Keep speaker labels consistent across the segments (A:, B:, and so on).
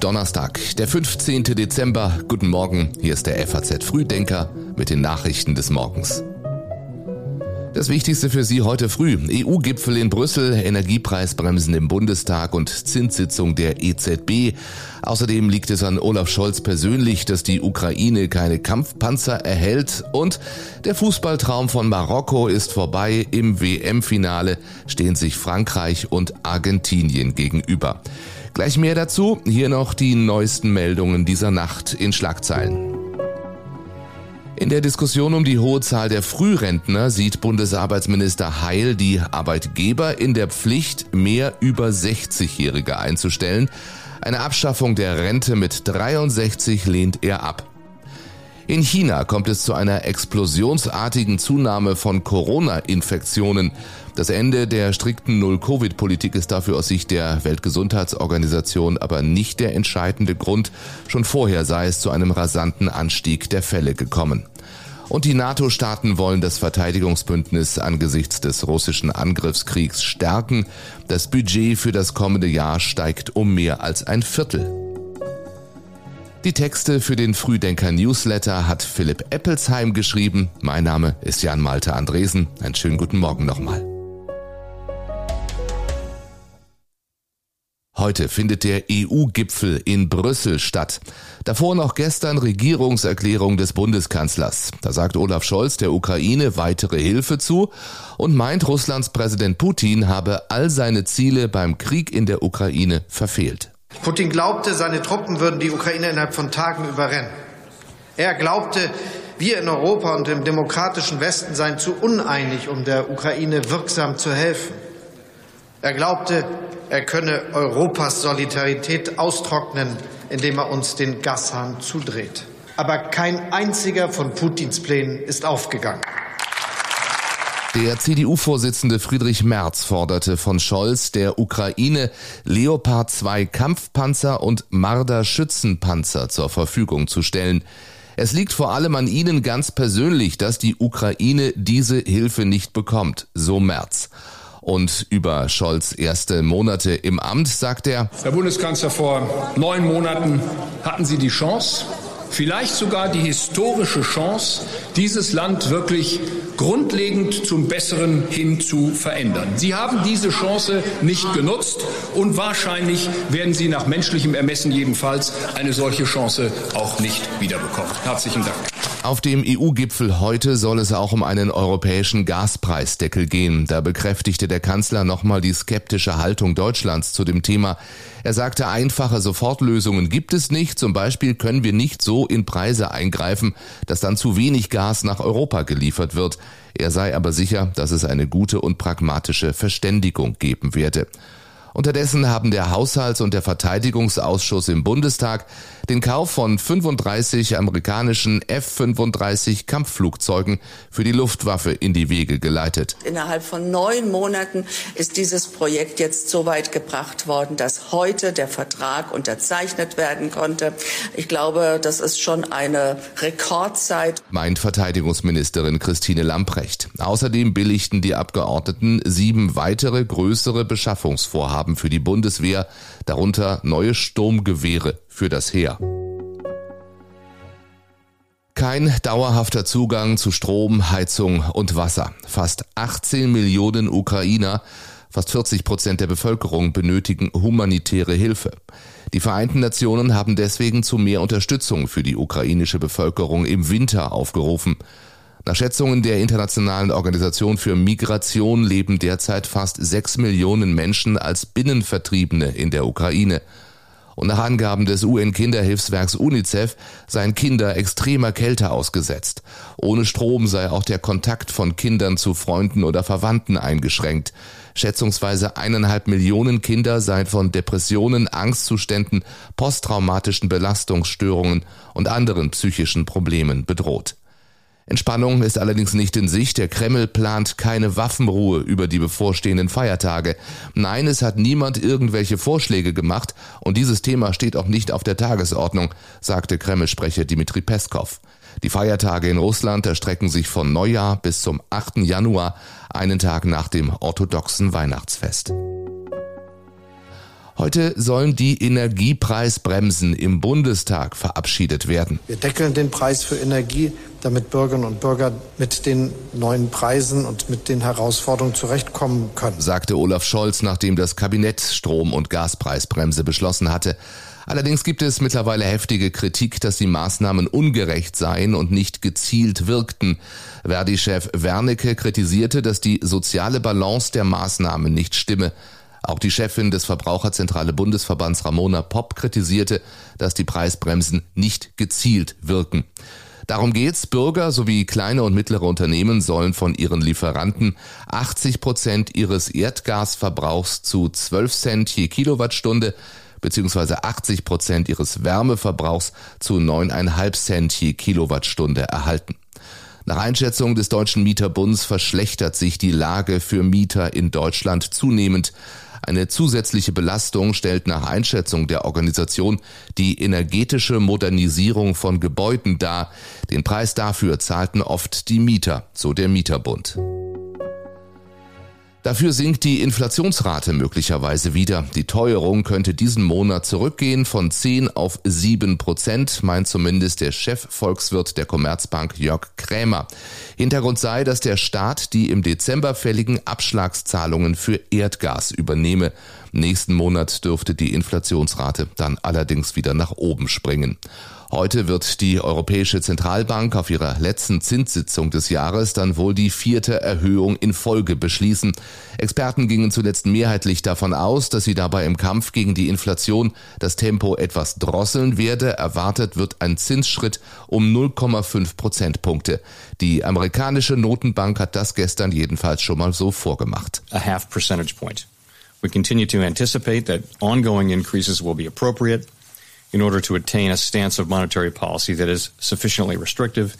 A: Donnerstag, der 15. Dezember. Guten Morgen, hier ist der FAZ Frühdenker mit den Nachrichten des Morgens. Das Wichtigste für Sie heute früh. EU-Gipfel in Brüssel, Energiepreisbremsen im Bundestag und Zinssitzung der EZB. Außerdem liegt es an Olaf Scholz persönlich, dass die Ukraine keine Kampfpanzer erhält. Und der Fußballtraum von Marokko ist vorbei. Im WM-Finale stehen sich Frankreich und Argentinien gegenüber. Gleich mehr dazu. Hier noch die neuesten Meldungen dieser Nacht in Schlagzeilen. In der Diskussion um die hohe Zahl der Frührentner sieht Bundesarbeitsminister Heil die Arbeitgeber in der Pflicht, mehr über 60-Jährige einzustellen. Eine Abschaffung der Rente mit 63 lehnt er ab. In China kommt es zu einer explosionsartigen Zunahme von Corona-Infektionen. Das Ende der strikten Null-Covid-Politik ist dafür aus Sicht der Weltgesundheitsorganisation aber nicht der entscheidende Grund. Schon vorher sei es zu einem rasanten Anstieg der Fälle gekommen. Und die NATO-Staaten wollen das Verteidigungsbündnis angesichts des russischen Angriffskriegs stärken. Das Budget für das kommende Jahr steigt um mehr als ein Viertel. Die Texte für den Frühdenker Newsletter hat Philipp Eppelsheim geschrieben. Mein Name ist Jan Malte Andresen. Einen schönen guten Morgen nochmal. Heute findet der EU-Gipfel in Brüssel statt. Davor noch gestern Regierungserklärung des Bundeskanzlers. Da sagt Olaf Scholz der Ukraine weitere Hilfe zu und meint, Russlands Präsident Putin habe all seine Ziele beim Krieg in der Ukraine verfehlt.
B: Putin glaubte, seine Truppen würden die Ukraine innerhalb von Tagen überrennen. Er glaubte, wir in Europa und im demokratischen Westen seien zu uneinig, um der Ukraine wirksam zu helfen. Er glaubte, er könne Europas Solidarität austrocknen, indem er uns den Gashahn zudreht. Aber kein einziger von Putins Plänen ist aufgegangen.
A: Der CDU-Vorsitzende Friedrich Merz forderte von Scholz, der Ukraine Leopard 2 Kampfpanzer und Marder Schützenpanzer zur Verfügung zu stellen. Es liegt vor allem an Ihnen ganz persönlich, dass die Ukraine diese Hilfe nicht bekommt, so Merz. Und über Scholz erste Monate im Amt sagt er,
C: Herr Bundeskanzler, vor neun Monaten hatten Sie die Chance, vielleicht sogar die historische Chance, dieses Land wirklich grundlegend zum Besseren hin zu verändern. Sie haben diese Chance nicht genutzt und wahrscheinlich werden Sie nach menschlichem Ermessen jedenfalls eine solche Chance auch nicht wiederbekommen. Herzlichen Dank.
A: Auf dem EU-Gipfel heute soll es auch um einen europäischen Gaspreisdeckel gehen. Da bekräftigte der Kanzler nochmal die skeptische Haltung Deutschlands zu dem Thema. Er sagte, einfache Sofortlösungen gibt es nicht. Zum Beispiel können wir nicht so in Preise eingreifen, dass dann zu wenig Gas nach Europa geliefert wird. Er sei aber sicher, dass es eine gute und pragmatische Verständigung geben werde. Unterdessen haben der Haushalts- und der Verteidigungsausschuss im Bundestag den Kauf von 35 amerikanischen F-35 Kampfflugzeugen für die Luftwaffe in die Wege geleitet.
D: Innerhalb von neun Monaten ist dieses Projekt jetzt so weit gebracht worden, dass heute der Vertrag unterzeichnet werden konnte. Ich glaube, das ist schon eine Rekordzeit.
A: Meint Verteidigungsministerin Christine Lamprecht. Außerdem billigten die Abgeordneten sieben weitere größere Beschaffungsvorhaben für die Bundeswehr, darunter neue Sturmgewehre für das Heer. Kein dauerhafter Zugang zu Strom, Heizung und Wasser. Fast 18 Millionen Ukrainer, fast 40 Prozent der Bevölkerung benötigen humanitäre Hilfe. Die Vereinten Nationen haben deswegen zu mehr Unterstützung für die ukrainische Bevölkerung im Winter aufgerufen. Nach Schätzungen der Internationalen Organisation für Migration leben derzeit fast sechs Millionen Menschen als Binnenvertriebene in der Ukraine und nach Angaben des UN-Kinderhilfswerks UNICEF seien Kinder extremer Kälte ausgesetzt. Ohne Strom sei auch der Kontakt von Kindern zu Freunden oder Verwandten eingeschränkt. Schätzungsweise eineinhalb Millionen Kinder seien von Depressionen, Angstzuständen, posttraumatischen Belastungsstörungen und anderen psychischen Problemen bedroht. Entspannung ist allerdings nicht in Sicht. Der Kreml plant keine Waffenruhe über die bevorstehenden Feiertage. Nein, es hat niemand irgendwelche Vorschläge gemacht und dieses Thema steht auch nicht auf der Tagesordnung, sagte Kreml-Sprecher Dmitri Peskov. Die Feiertage in Russland erstrecken sich von Neujahr bis zum 8. Januar, einen Tag nach dem orthodoxen Weihnachtsfest. Heute sollen die Energiepreisbremsen im Bundestag verabschiedet werden.
B: Wir deckeln den Preis für Energie, damit Bürgerinnen und Bürger mit den neuen Preisen und mit den Herausforderungen zurechtkommen können,
A: sagte Olaf Scholz, nachdem das Kabinett Strom- und Gaspreisbremse beschlossen hatte. Allerdings gibt es mittlerweile heftige Kritik, dass die Maßnahmen ungerecht seien und nicht gezielt wirkten. Verdi-Chef Wernicke kritisierte, dass die soziale Balance der Maßnahmen nicht stimme. Auch die Chefin des Verbraucherzentrale Bundesverbands Ramona Popp kritisierte, dass die Preisbremsen nicht gezielt wirken. Darum geht's. Bürger sowie kleine und mittlere Unternehmen sollen von ihren Lieferanten 80 Prozent ihres Erdgasverbrauchs zu 12 Cent je Kilowattstunde beziehungsweise 80 Prozent ihres Wärmeverbrauchs zu 9,5 Cent je Kilowattstunde erhalten. Nach Einschätzung des Deutschen Mieterbunds verschlechtert sich die Lage für Mieter in Deutschland zunehmend. Eine zusätzliche Belastung stellt nach Einschätzung der Organisation die energetische Modernisierung von Gebäuden dar. Den Preis dafür zahlten oft die Mieter, so der Mieterbund. Dafür sinkt die Inflationsrate möglicherweise wieder. Die Teuerung könnte diesen Monat zurückgehen von 10 auf 7 Prozent, meint zumindest der Chefvolkswirt der Commerzbank Jörg Krämer. Hintergrund sei, dass der Staat die im Dezember fälligen Abschlagszahlungen für Erdgas übernehme. Nächsten Monat dürfte die Inflationsrate dann allerdings wieder nach oben springen. Heute wird die Europäische Zentralbank auf ihrer letzten Zinssitzung des Jahres dann wohl die vierte Erhöhung in Folge beschließen. Experten gingen zuletzt mehrheitlich davon aus, dass sie dabei im Kampf gegen die Inflation das Tempo etwas drosseln werde. Erwartet wird ein Zinsschritt um 0,5 Prozentpunkte. Die amerikanische Notenbank hat das gestern jedenfalls schon mal so vorgemacht.
E: A half percentage point. We continue to anticipate that ongoing increases will be appropriate in order to attain a stance of monetary policy that is sufficiently restrictive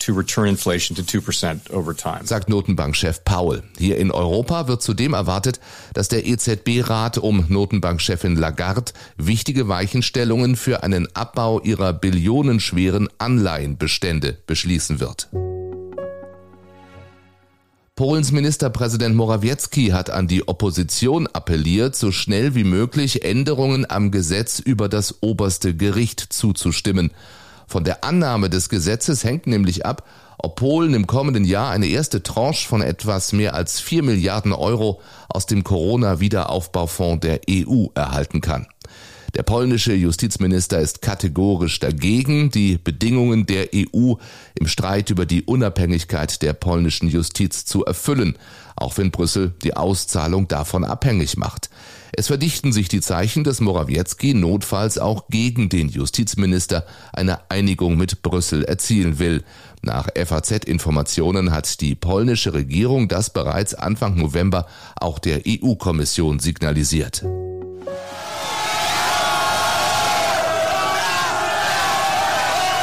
E: to return inflation to 2% over time.
A: Sagt Notenbankchef Paul. Hier in Europa wird zudem erwartet, dass der EZB-Rat um Notenbankchefin Lagarde wichtige Weichenstellungen für einen Abbau ihrer billionenschweren Anleihenbestände beschließen wird. Polens Ministerpräsident Morawiecki hat an die Opposition appelliert, so schnell wie möglich Änderungen am Gesetz über das oberste Gericht zuzustimmen. Von der Annahme des Gesetzes hängt nämlich ab, ob Polen im kommenden Jahr eine erste Tranche von etwas mehr als 4 Milliarden Euro aus dem Corona-Wiederaufbaufonds der EU erhalten kann. Der polnische Justizminister ist kategorisch dagegen, die Bedingungen der EU im Streit über die Unabhängigkeit der polnischen Justiz zu erfüllen, auch wenn Brüssel die Auszahlung davon abhängig macht. Es verdichten sich die Zeichen, dass Morawiecki notfalls auch gegen den Justizminister eine Einigung mit Brüssel erzielen will. Nach FAZ-Informationen hat die polnische Regierung das bereits Anfang November auch der EU-Kommission signalisiert.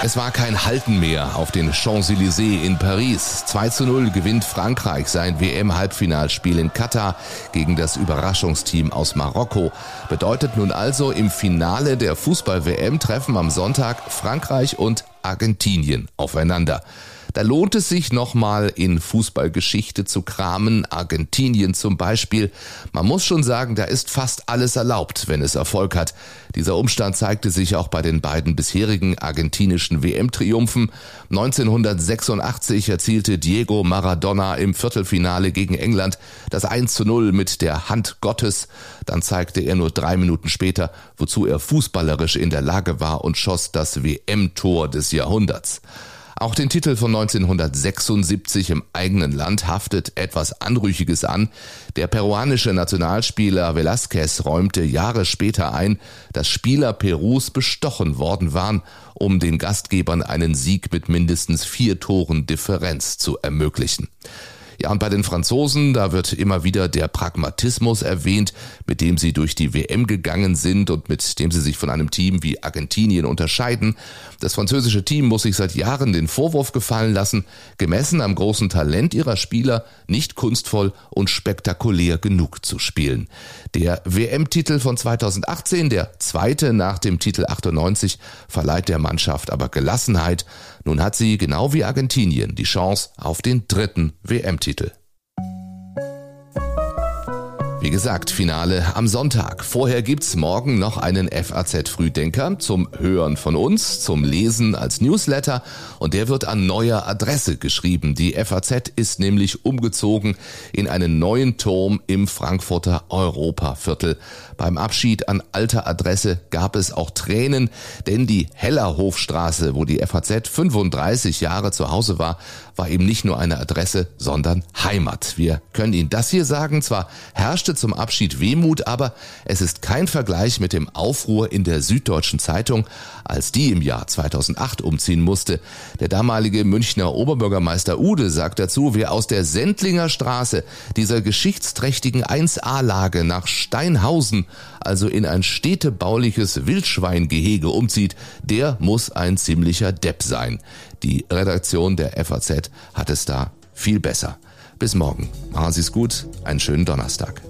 A: Es war kein Halten mehr auf den Champs-Élysées in Paris. 2 zu 0 gewinnt Frankreich sein WM-Halbfinalspiel in Katar gegen das Überraschungsteam aus Marokko. Bedeutet nun also im Finale der Fußball-WM treffen am Sonntag Frankreich und Argentinien aufeinander. Da lohnt es sich nochmal in Fußballgeschichte zu kramen, Argentinien zum Beispiel. Man muss schon sagen, da ist fast alles erlaubt, wenn es Erfolg hat. Dieser Umstand zeigte sich auch bei den beiden bisherigen argentinischen WM-Triumphen. 1986 erzielte Diego Maradona im Viertelfinale gegen England das 1 zu 0 mit der Hand Gottes. Dann zeigte er nur drei Minuten später, wozu er fußballerisch in der Lage war und schoss das WM-Tor des Jahrhunderts. Auch den Titel von 1976 im eigenen Land haftet etwas Anrüchiges an. Der peruanische Nationalspieler Velázquez räumte Jahre später ein, dass Spieler Perus bestochen worden waren, um den Gastgebern einen Sieg mit mindestens vier Toren Differenz zu ermöglichen. Ja, und bei den Franzosen, da wird immer wieder der Pragmatismus erwähnt, mit dem sie durch die WM gegangen sind und mit dem sie sich von einem Team wie Argentinien unterscheiden. Das französische Team muss sich seit Jahren den Vorwurf gefallen lassen, gemessen am großen Talent ihrer Spieler nicht kunstvoll und spektakulär genug zu spielen. Der WM-Titel von 2018, der zweite nach dem Titel 98, verleiht der Mannschaft aber Gelassenheit. Nun hat sie, genau wie Argentinien, die Chance auf den dritten WM-Titel. Wie gesagt, Finale am Sonntag. Vorher gibt's morgen noch einen FAZ Frühdenker zum Hören von uns, zum Lesen als Newsletter und der wird an neuer Adresse geschrieben. Die FAZ ist nämlich umgezogen in einen neuen Turm im Frankfurter Europaviertel. Beim Abschied an alter Adresse gab es auch Tränen, denn die Hellerhofstraße, wo die FAZ 35 Jahre zu Hause war, war eben nicht nur eine Adresse, sondern Heimat. Wir können Ihnen das hier sagen, zwar herrschte zum Abschied Wehmut, aber es ist kein Vergleich mit dem Aufruhr in der Süddeutschen Zeitung, als die im Jahr 2008 umziehen musste. Der damalige Münchner Oberbürgermeister Ude sagt dazu, wer aus der Sendlinger Straße, dieser geschichtsträchtigen 1A-Lage nach Steinhausen, also in ein städtebauliches Wildschweingehege umzieht, der muss ein ziemlicher Depp sein. Die Redaktion der FAZ hat es da viel besser. Bis morgen. Machen Sie es gut. Einen schönen Donnerstag.